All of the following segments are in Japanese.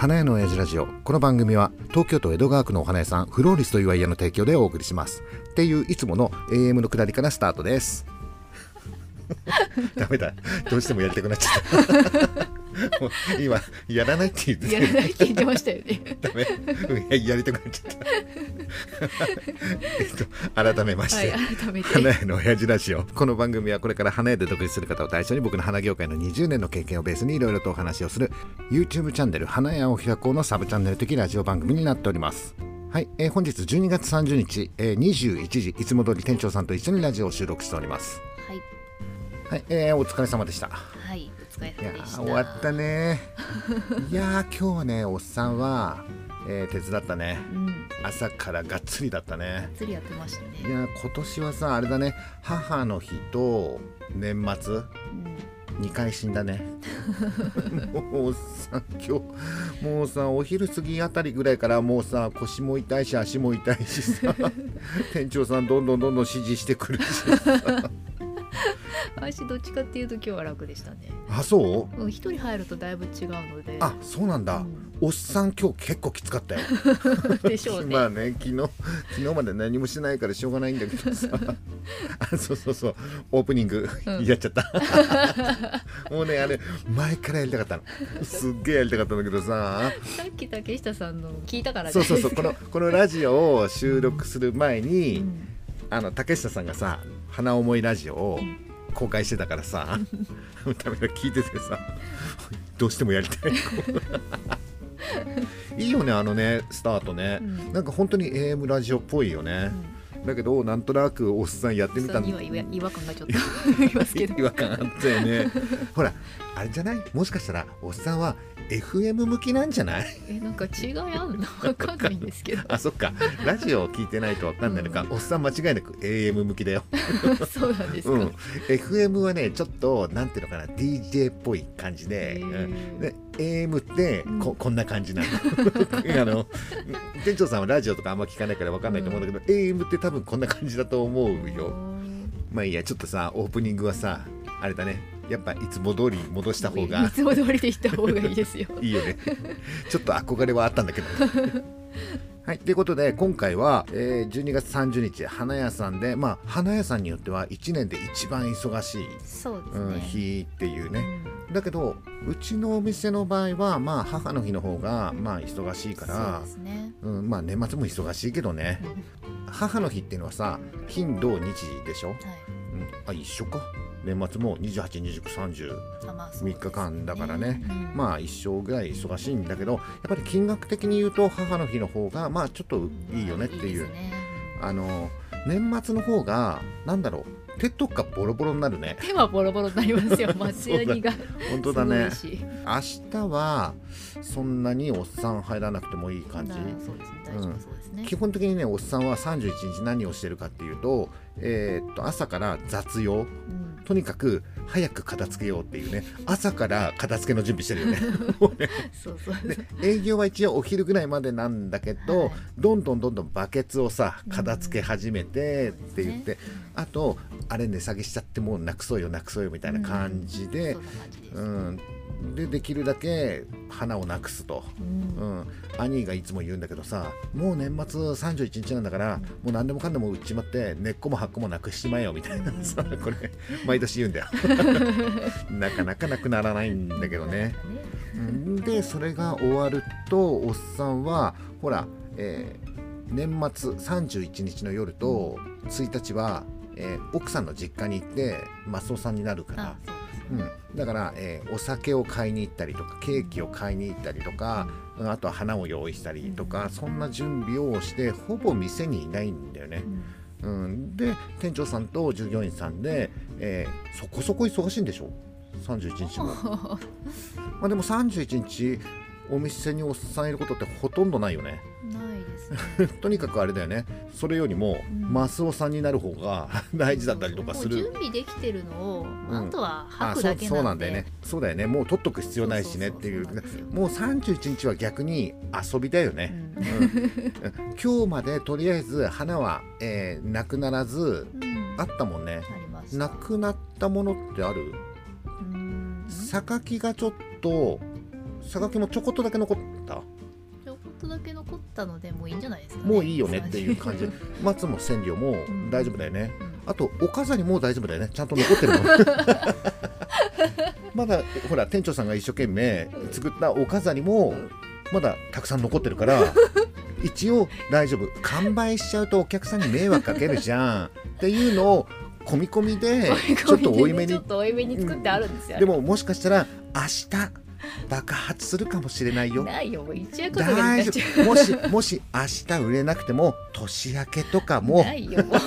花屋の親父ラジオ。この番組は東京都江戸川区のお花屋さんフローリスというワイヤーの提供でお送りします。っていういつもの AM の下りからスタートです。ダメだ。どうしてもやりたくなっちゃった。今やらないって言ってやらないって言ってましたよね。ダメ。うんややりたくなっちゃった。えっと改めまして、はい改めて。花屋の親父ラジオ。この番組はこれから花屋で独立する方を対象に僕の花業界の20年の経験をベースにいろいろとお話をする YouTube チャンネル花屋を開こうのサブチャンネル的ラジオ番組になっております。はい、えー本日12月30日、えー21時いつも通り店長さんと一緒にラジオを収録しております。はい。はい、えーお疲れ様でした。はいれいや様でした。ー終わったね。いやー今日はねおっさんは、えー手伝ったね。うん。朝からがっつりだったね。釣りやってましたいねやー今年はさあれだね。母の日と年末うん。2回死んだね。もうさ今日もうさお昼過ぎあたりぐらいからもうさ腰も痛いし足も痛いしさ。店長さんどんどんどんどん指示してくるしさ 私どっちかっていうと今日は楽でしたね。あそう？うん一人入るとだいぶ違うので。あそうなんだ、うん。おっさん今日結構きつかったよ。でしょうね。まあね昨日昨日まで何もしてないからしょうがないんだけどさ。あそうそうそう。オープニング、うん。やっちゃった。もうねあれ前からやりたかったの。すっげえやりたかったんだけどさ。さっき竹下さんの聞いたからね。そうそうそう。このこのラジオを収録する前に、うんあの竹下さんがさ「花思いラジオ」を公開してたからさダメだ聞いててさどうしてもやりたい。いいよねあのねスタートね、うん。なんか本当に AM ラジオっぽいよね、だけどなんとなくおっさんやってみたんさんには違和感がちょっと 違和感あったよね。ほらあれじゃない？もしかしたらおっさんは FM 向きなんじゃない？えなんか違いあんの？わかんないんですけど。あそっか。ラジオを聞いてないとわかんないのか、おっさん間違いなく AM 向きだよ。そうなんですか、うん、FM はねちょっとなんていうのかな。DJ っぽい感じで,、うん。で AM ってこ,、うん。こんな感じなの。あの店長さんはラジオとかあんま聞かないから分かんないと思うんだけど、AM って多分こんな感じだと思うよ。まあいいやちょっとさオープニングはさあれだね。やっぱいつも通り戻した方いがつも通りで行った方がいいですよ。いいよね。ちょっと憧れはあったんだけど。はい。ということで今回は、えー12月30日花屋さんでまあ花屋さんによっては1年で一番忙しいそうですうん、ね、日っていうね。うんだけどうちのお店の場合はまあ母の日の方がまあ忙しいからうん、まあ年末も忙しいけどね。母の日っていうのはさ金土日でしょ、はい。うん、あ一緒か。年末も282930あまあそうですね。3日間だからね。うん。まあ一生ぐらい忙しいんだけどやっぱり金額的に言うと母の日の方がまあちょっといいよねっていう。ですね。あの年末の方がなんだろう手とかボロボロになるね。手はボロボロになりますよ。松ヤニが本当だね。明日はそんなにおっさん入らなくてもいい感じ。なそうですね。大丈夫そうですね、基本的にねおっさんは31日何をしてるかっていうと,、えーっと朝から雑用。うんとにかく早く片付けようっていうね朝から片付けの準備してるよね。もうねそうそう。で営業は一応お昼ぐらいまでなんだけど、はい。どんどんどんどんバケツをさ片付け始めてって言って、あとあれ値下げしちゃってもうなくそうよなくそうよみたいな感じでうん、でできるだけ花をなくすと。うん。うん、兄がいつも言うんだけどさもう年末31日なんだから、もう何でもかんでも売っちまって根っこも葉っこもなくしちまえよみたいなさ、これ毎年言うんだよ。なかなかなくならないんだけどね、うん。でそれが終わるとおっさんはほら、えー年末31日の夜と1日は、えー奥さんの実家に行ってマスオさんになるからうん、だから、えーお酒を買いに行ったりとかケーキを買いに行ったりとか、あとは花を用意したりとか、そんな準備をしてほぼ店にいないんだよね。うん、で店長さんと従業員さんで、えーそこそこ忙しいんでしょ？31日も。まあでも31日お店におっさんいることってほとんどないよね。ない とにかくあれだよね。それよりも、うん。マスオさんになる方が 大事だったりとかする。もう準。備できてるのを、うん。あとは吐くだけそうななんだよね。そうだよね。もう取っとく必要ないしねっていう。もう31日は逆に遊びだよね、うん。うん。今日までとりあえず花は、えーなくならずうん。あったもんね。なくなったものってある？うん。榊がちょっと佐賀県もちょこっとだけ残った？とだけ残ったのでもういいんじゃないですか、ね、もういいよねっていう感じ。松も千両も大丈夫だよね、うん。あとお飾りも大丈夫だよね。ちゃんと残ってるの まだほら店長さんが一生懸命作ったお飾りもまだたくさん残ってるから 一応大丈夫。完売しちゃうとお客さんに迷惑かけるじゃん。っていうのを 込み込みでちょっと多いめにちょっと多いめに作ってあるんですよ、でももしかしたら明日爆発するかもしれないよ。ないよ。もう一夜飾りにな大丈夫。もしもし明日売れなくても年明けとかうも。ないよ。もう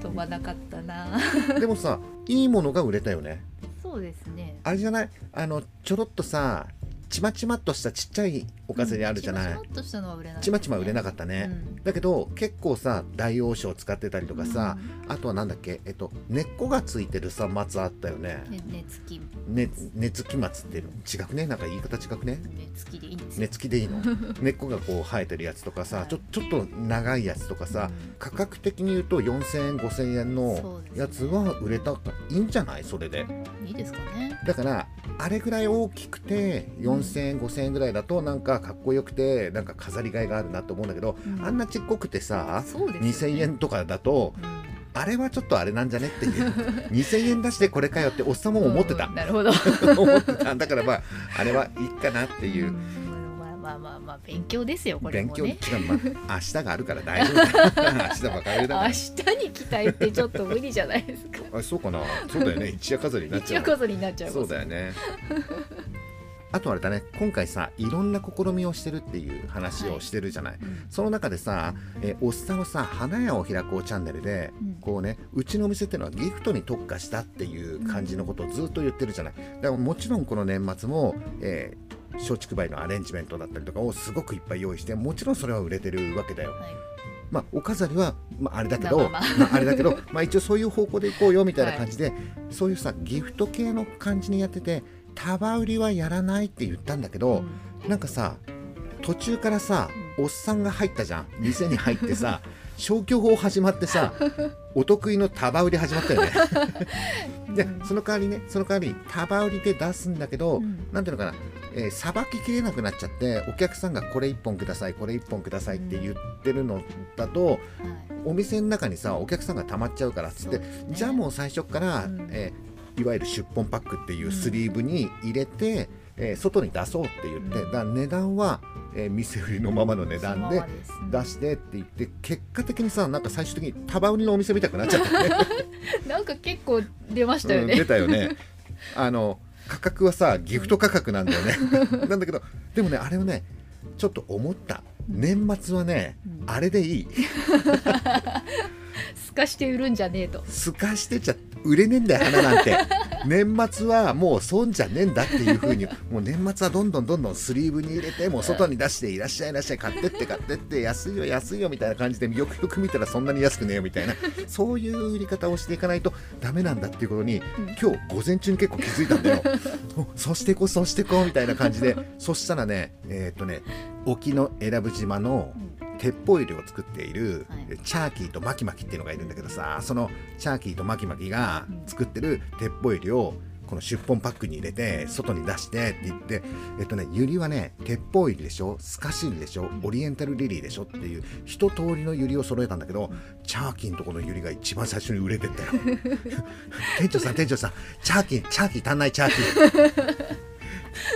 飛ばなかったな。でもさいいものが売れたよね。そうですね。あれじゃない？あのちょろっとさちまちまっとしたちっちゃいお飾りあるじゃない、ちまちま売れない、ちまちま売れなかったね、だけど結構さ大王将使ってたりとかさ、あとはなんだっけえっと根っこがついてるさ松あったよね。根付き。ね根付き松っていうの？違くね？なんか言い方違くね？根付きでいいんですよ。根付きでいいの？根っこがこう生えてるやつとかさ、はい。ちょちょっと長いやつとかさ、うん。価格的に言うと4000円5000円のやつは売れたいいんじゃない？それで。いいですかね。だからあれぐらい大きくて4000円5000円ぐらいだとなんかかっこよくてなんか飾りがいがあるなと思うんだけど、うん。あんなちっこくてさね。2000円とかだとうん。あれはちょっとあれなんじゃねっていう 2000円出してこれかよっておっさんも思ってた。うん、なるほど。思ってた。だからまああれはいいかなっていう、んまあまあまあまあ勉強ですよこれ勉強まあ、明日があるから大丈夫だ明日バカ売れだか明日に期待ってちょっと無理じゃないですか。らあそうかな。そうだよね。一夜飾りになっちゃう。一夜飾りになっちゃうそうだよねあとあれだね今回さいろんな試みをしてるっていう話をしてるじゃない、うん。その中でさ、えーおっさんはさ花屋を開こうチャンネルで、うん。こうねうちのお店っていうのはギフトに特化したっていう感じのことをずっと言ってるじゃない。だからもちろんこの年末も、えー松竹梅のアレンジメントだったりとかをすごくいっぱい用意してもちろんそれは売れてるわけだよ。はい。まあ、お飾りは、まあ、あれだけど、まあまあれだけど、まあ、一応そういう方向でいこうよみたいな感じで、そういうさギフト系の感じにやってて束売りはやらないって言ったんだけど、なんかさ途中からさ、おっさんが入ったじゃん。店に入ってさ消去法始まってさ お得意の束売り始まったよね。でうん。その代わりねその代わり束売りで出すんだけど、うん。なんていうのかなえーさばききれなくなっちゃってお客さんがこれ1本くださいこれ1本くださいって言ってるのだと、はい。お店の中にさお客さんが溜まっちゃうからっつって、ね。じゃあもう最初から、うん。えーいわゆる出本パックっていうスリーブに入れて、えー外に出そうって言って、うん。だ値段は、えー店売りのままの値段で出してって言って結果的にさなんか最終的に束売りのお店みたくなっちゃったね。なんか結構出ましたようんね、出たよね。あの価格はさギフト価格なんだよね。なんだけどでもねあれはねちょっと思った。年末はね、うん。あれでいい。すかして売るんじゃねえと。すかしてちゃ売れねえんだよ花なんて。年末はもう損じゃねえんだっていう風に。もう年末はどんどんどんどんスリーブに入れてもう外に出していらっしゃいいらっしゃい買ってって買ってって安いよ安いよみたいな感じでよくよく見たらそんなに安くねえよみたいな。そういう売り方をしていかないとダメなんだっていうことに、うん。今日午前中に結構気づいたんだよ。おそしてこそしてこみたいな感じで。そしたらねえーっ、とね沖永良部島の鉄砲入れを作っている、はい。チャーキーとマキマキっていうのがいるんだけどさそのチャーキーとマキマキが作ってる鉄砲入れをこの出本パックに入れて外に出してって言ってえっとねユリはね鉄砲入りでしょスカシウリでしょオリエンタルリリーでしょっていう一通りのユリを揃えたんだけどチャーキーのところのユリが一番最初に売れてったよ。店長さん店長さんチャーキーチャーキー足んないチャーキー。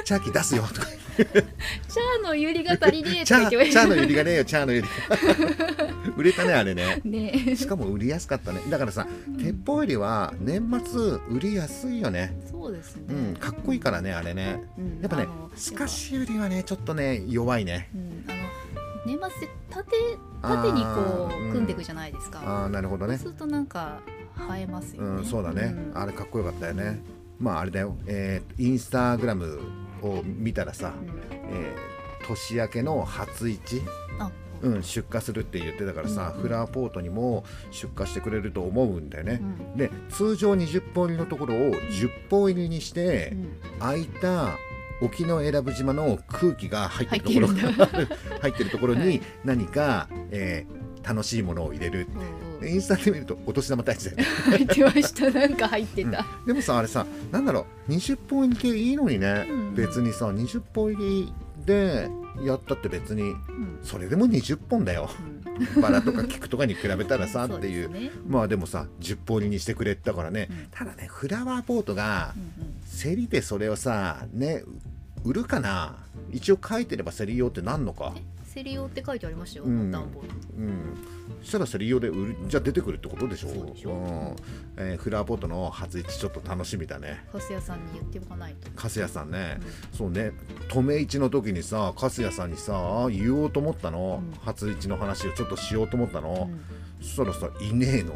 チャーキー 出すよ。とかチャーのユリが足りねえってチャーチャーのユリがねえよチャーのユリ 売れたねあれね。ね。しかも売りやすかったね。だからさ鉄砲よりは年末売りやすいよね。そうですね、うんかっこいいからねあれね。うんやっぱねあのスカシ売りはねちょっとね弱いね。うん、あの年末で縦縦にこうんう組んでいくじゃないですか、ああなるほどね。そうするとなんか映えますよね、うんそうだね。うん。あれかっこよかったよね。まああれだよ。えーインスタグラムを見たらさうん。えー年明けの初市あ。うん、出荷するって言ってたからさ、うんフラーポートにも出荷してくれると思うんだよね。う、ん。で通常20本入りのところを10本入りにして、うん。空いた沖永良部島の空気が入ってるところ入ってるん入ってるところにはい何か、えー楽しいものを入れるう。んうんインスタで見るとお年玉大事だよね。入ってました。なんか入ってた、でもさあれさなんだろう。20本入りでいいのにね、うん。別にさ20本入りでやったって別にうん。それでも20本だよ。バラとか菊とかに比べたらさ っていう。まあでもさ10本入りにしてくれたからね、うん。ただねフラワーポートがうんうん。競りでそれをさね売るかな。一応書いてれば競り用ってなんのか。え？セリオって書いてありましたよ、うん。段ボール。うんそしたら競り用で売るじゃあ出てくるってことでしょ？そうでしょ。ん。えーフラワーポートの初市ちょっと楽しみだね。カス屋さんに言っておかないと。粕谷さんね、そうね。留め市の時にさ粕谷さんにさ言おうと思ったの、うん。初市の話をちょっとしようと思ったの、うん。そしたらさいねえの。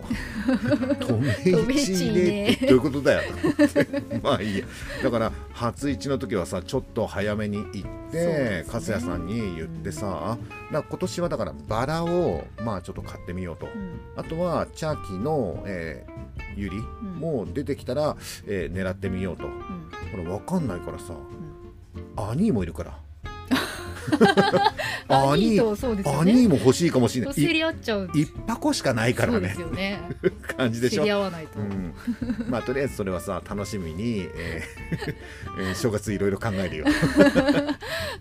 留め市いねねえってどういうことだよ。まあいいや。だから初市の時はさちょっと早めに行って粕谷さんに言ってさ、だから今年はだからバラをまあちょっと買ってみようと、うん。あとはチャーキーの、えーユリも出てきたら、えー狙ってみようと。うん。これ分かんないからさ、ん。アニーもいるから。ア アニそうですよアねニーも欲しいかもしれない。競り合っちゃう。い一箱しかないからね。感じでしょ？競り合わないと、うん、まあとりあえずそれはさ楽しみに、えー えー正月いろいろ考えるよ。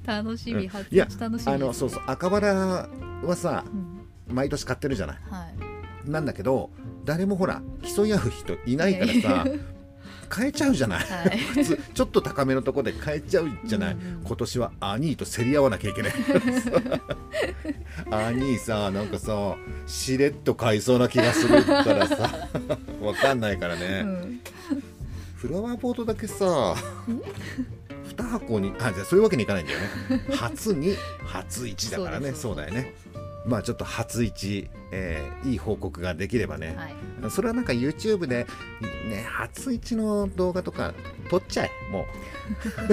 楽しみ初いや日楽しみあのそうそう赤バラはさうん毎年買ってるじゃない。はい。なんだけど誰もほら競い合う人いないからさ買えちゃうじゃない。はい。普通ちょっと高めのところで買えちゃうじゃない、うん。うん今年はアニーと競り合わなきゃいけない。アニーさなんかさしれっと買いそうな気がするからさ。わかんないからね、うん。フラワーポートだけさ2箱にあじゃあそういうわけにいかないんだよね。初に初一だからね。そうだよねまあちょっと初一、えーいい報告ができればね、はい。それはなんか YouTube でね初一の動画とか撮っちゃえ。も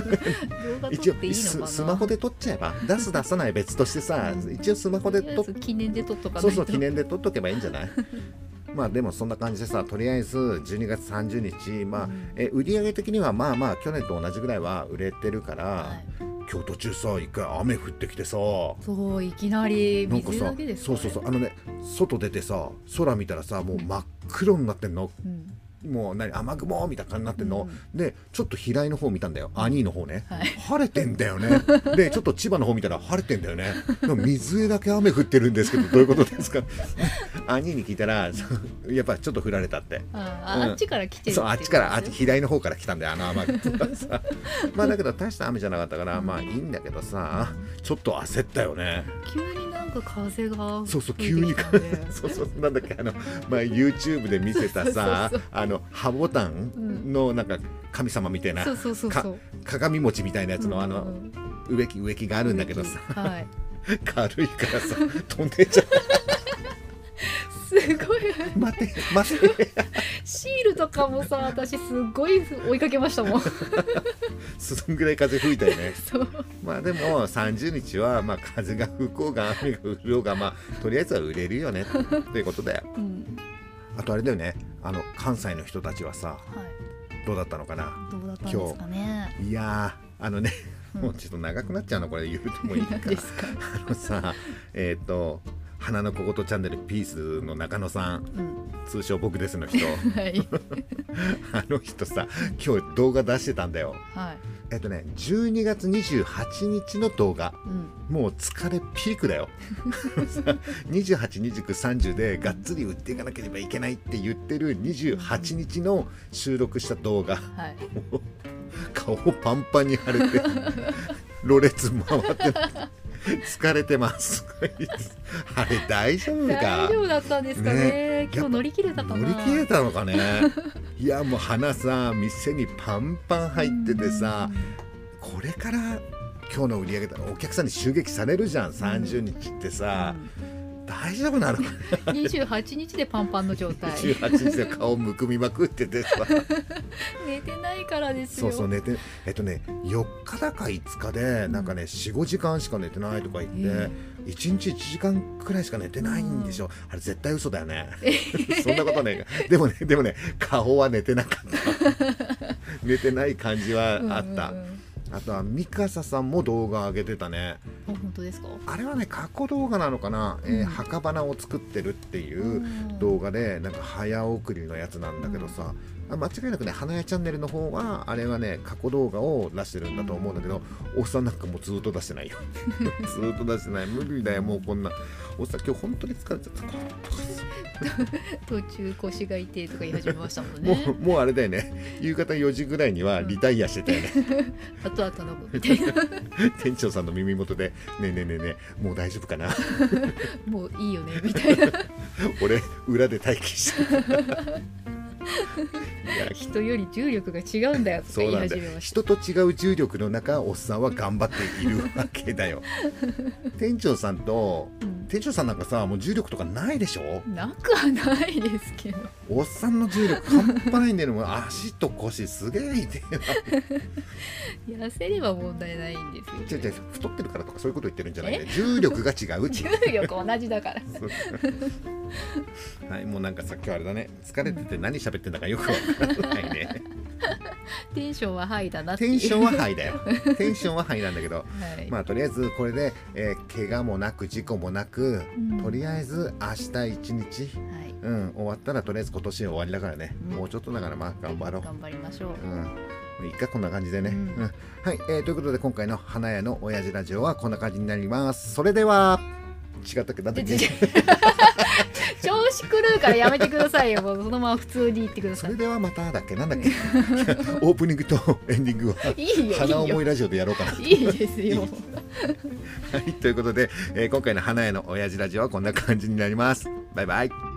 動画う一応撮っていいのかな？ススマホで撮っちゃえば。出す出さない別としてさうん。一応スマホで撮っ記念で撮っとかそうそう記念で撮っとけばいいんじゃない？まあでもそんな感じでさとりあえず12月30日まあ、うん。え売上的にはまあまあ去年と同じぐらいは売れてるから、はい今日途中さ一回雨降ってきてさ。そういきなり水だけですか、そうね、そうそう。あのね外出てさ空見たらさもう真っ黒になってんの。うんもう何雨雲みたいな感じになってんの、うん。でちょっと平井の方見たんだよ。兄の方ね、はい。晴れてんだよね。でちょっと千葉の方見たら晴れてんだよね。水上だけ雨降ってるんですけどどういうことですか？兄に聞いたらやっぱちょっと降られたって。あ,、うん。あっちから来てるそうあっちからあっちち平井の方から来たんだよあの雨。が さまあだけど大した雨じゃなかったからまあいいんだけどさちょっと焦ったよね。急にか風がそうそう急に そうそうなんだっけあの、まあ、YouTube で見せたさ あのハボタンのなんか神様みたいなそうそうそうそう。鏡餅みたいなやつのあのうん植木植木があるんだけどさ。はい。軽いからさ飛んでっちゃすごい。う待て待て。シールとかもさ私すっごい追いかけましたもん。そんぐらい風吹いたよね。そう。まあでも30日はまあ風が吹こうが雨が降ろうがまあとりあえずは売れるよね。ということだよ。うん。あとあれだよね。あの関西の人たちはさはい。どうだったのかな？どうだったんですかね。いやーあのねうん。もうちょっと長くなっちゃうのこれ言うてもいいか。何ですか？あのさえっ、と花の小言チャンネルピースの中野さん。うん。通称僕ですの人。はい。あの人さ今日動画出してたんだよ。はい。えっ、とね12月28日の動画。うん。もう疲れピークだよ。さ282930でがっつり売っていかなければいけないって言ってる28日の収録した動画。はい。顔パンパンに腫れてろれつ回って疲れてます。あれ大丈夫か？大丈夫だったんですかね。ね。今日乗り切れたかな。乗り切れたのかね？いやもう花さ店にパンパン入っててさこれから今日の売り上げだお客さんに襲撃されるじゃん。30日ってさ、大丈夫なのかうん28日でパンパンの状態。18日で顔むくみまくっててさ 寝てないからですよ。そうそう寝てえっとね4日だか5日でなんかね45時間しか寝てないとか言って、え1日1時間くらいしか寝てないんでしょ、あれ絶対嘘だよね。そんなことねでもねでもね顔は寝てなかった。寝てない感じはあった、うんうんあとはミカサさんも動画上げてたね。あ本当ですか？あれはね過去動画なのかな、えーうん。墓花を作ってるっていう動画でなんか早送りのやつなんだけどさ、あ間違いなくね花屋チャンネルの方はあれはね過去動画を出してるんだと思うんだけど、おっさんなんかもうずっと出してないよ。ずっと出してない。無理だよもうこんな。おっさん今日本当に疲れちゃった 途中腰が痛いとか言い始めましたもんもねうもうあれだよね。夕方4時ぐらいにはリタイアしてたよね、あとは頼むみたいな店長さんの耳元で「ねえねえねえねえもう大丈夫かな？もういいよねみたいな。俺裏で待機して 人より重力が違うんだよとか言い始めました。人と違う重力の中おっさんは頑張っているわけだよ。店長さんとうん。店長さんなんかさもう重力とかないでしょ？なくはないですけど。おっさんの重力半端ないんだよ。も う足と腰すげえ痛いな。痩せれば問題ないんですよ違う違う太ってるからとかそういうこと言ってるんじゃないね。重力が違う。重力同じだから。はいもうなんかさっきはあれだね。疲れてて何喋ってんだかよくわからないね。テンションはハイだなテンションはハイだよ。テンションはハイなんだけど。はい、まあとりあえずこれで、えー怪我もなく事故もなく、うん。とりあえず明日一日、はい。うん、終わったらとりあえず今年終わりだからね、うん。もうちょっとだからまあ頑張ろう。頑張りましょう、うん、いいかこんな感じでね、ううん。んはい、えーということで今回の花屋の親父ラジオはこんな感じになります。それでは違ったっけ？だって でで調子狂うからやめてくださいよ もうそのまま普通に言ってくださいそれではまただっけなんだっけ？オープニングとエンディングはいいよ花思いラジオでやろうかな。いいですよ はい、ということで、えー今回の花屋の親父ラジオはこんな感じになります。バイバイ。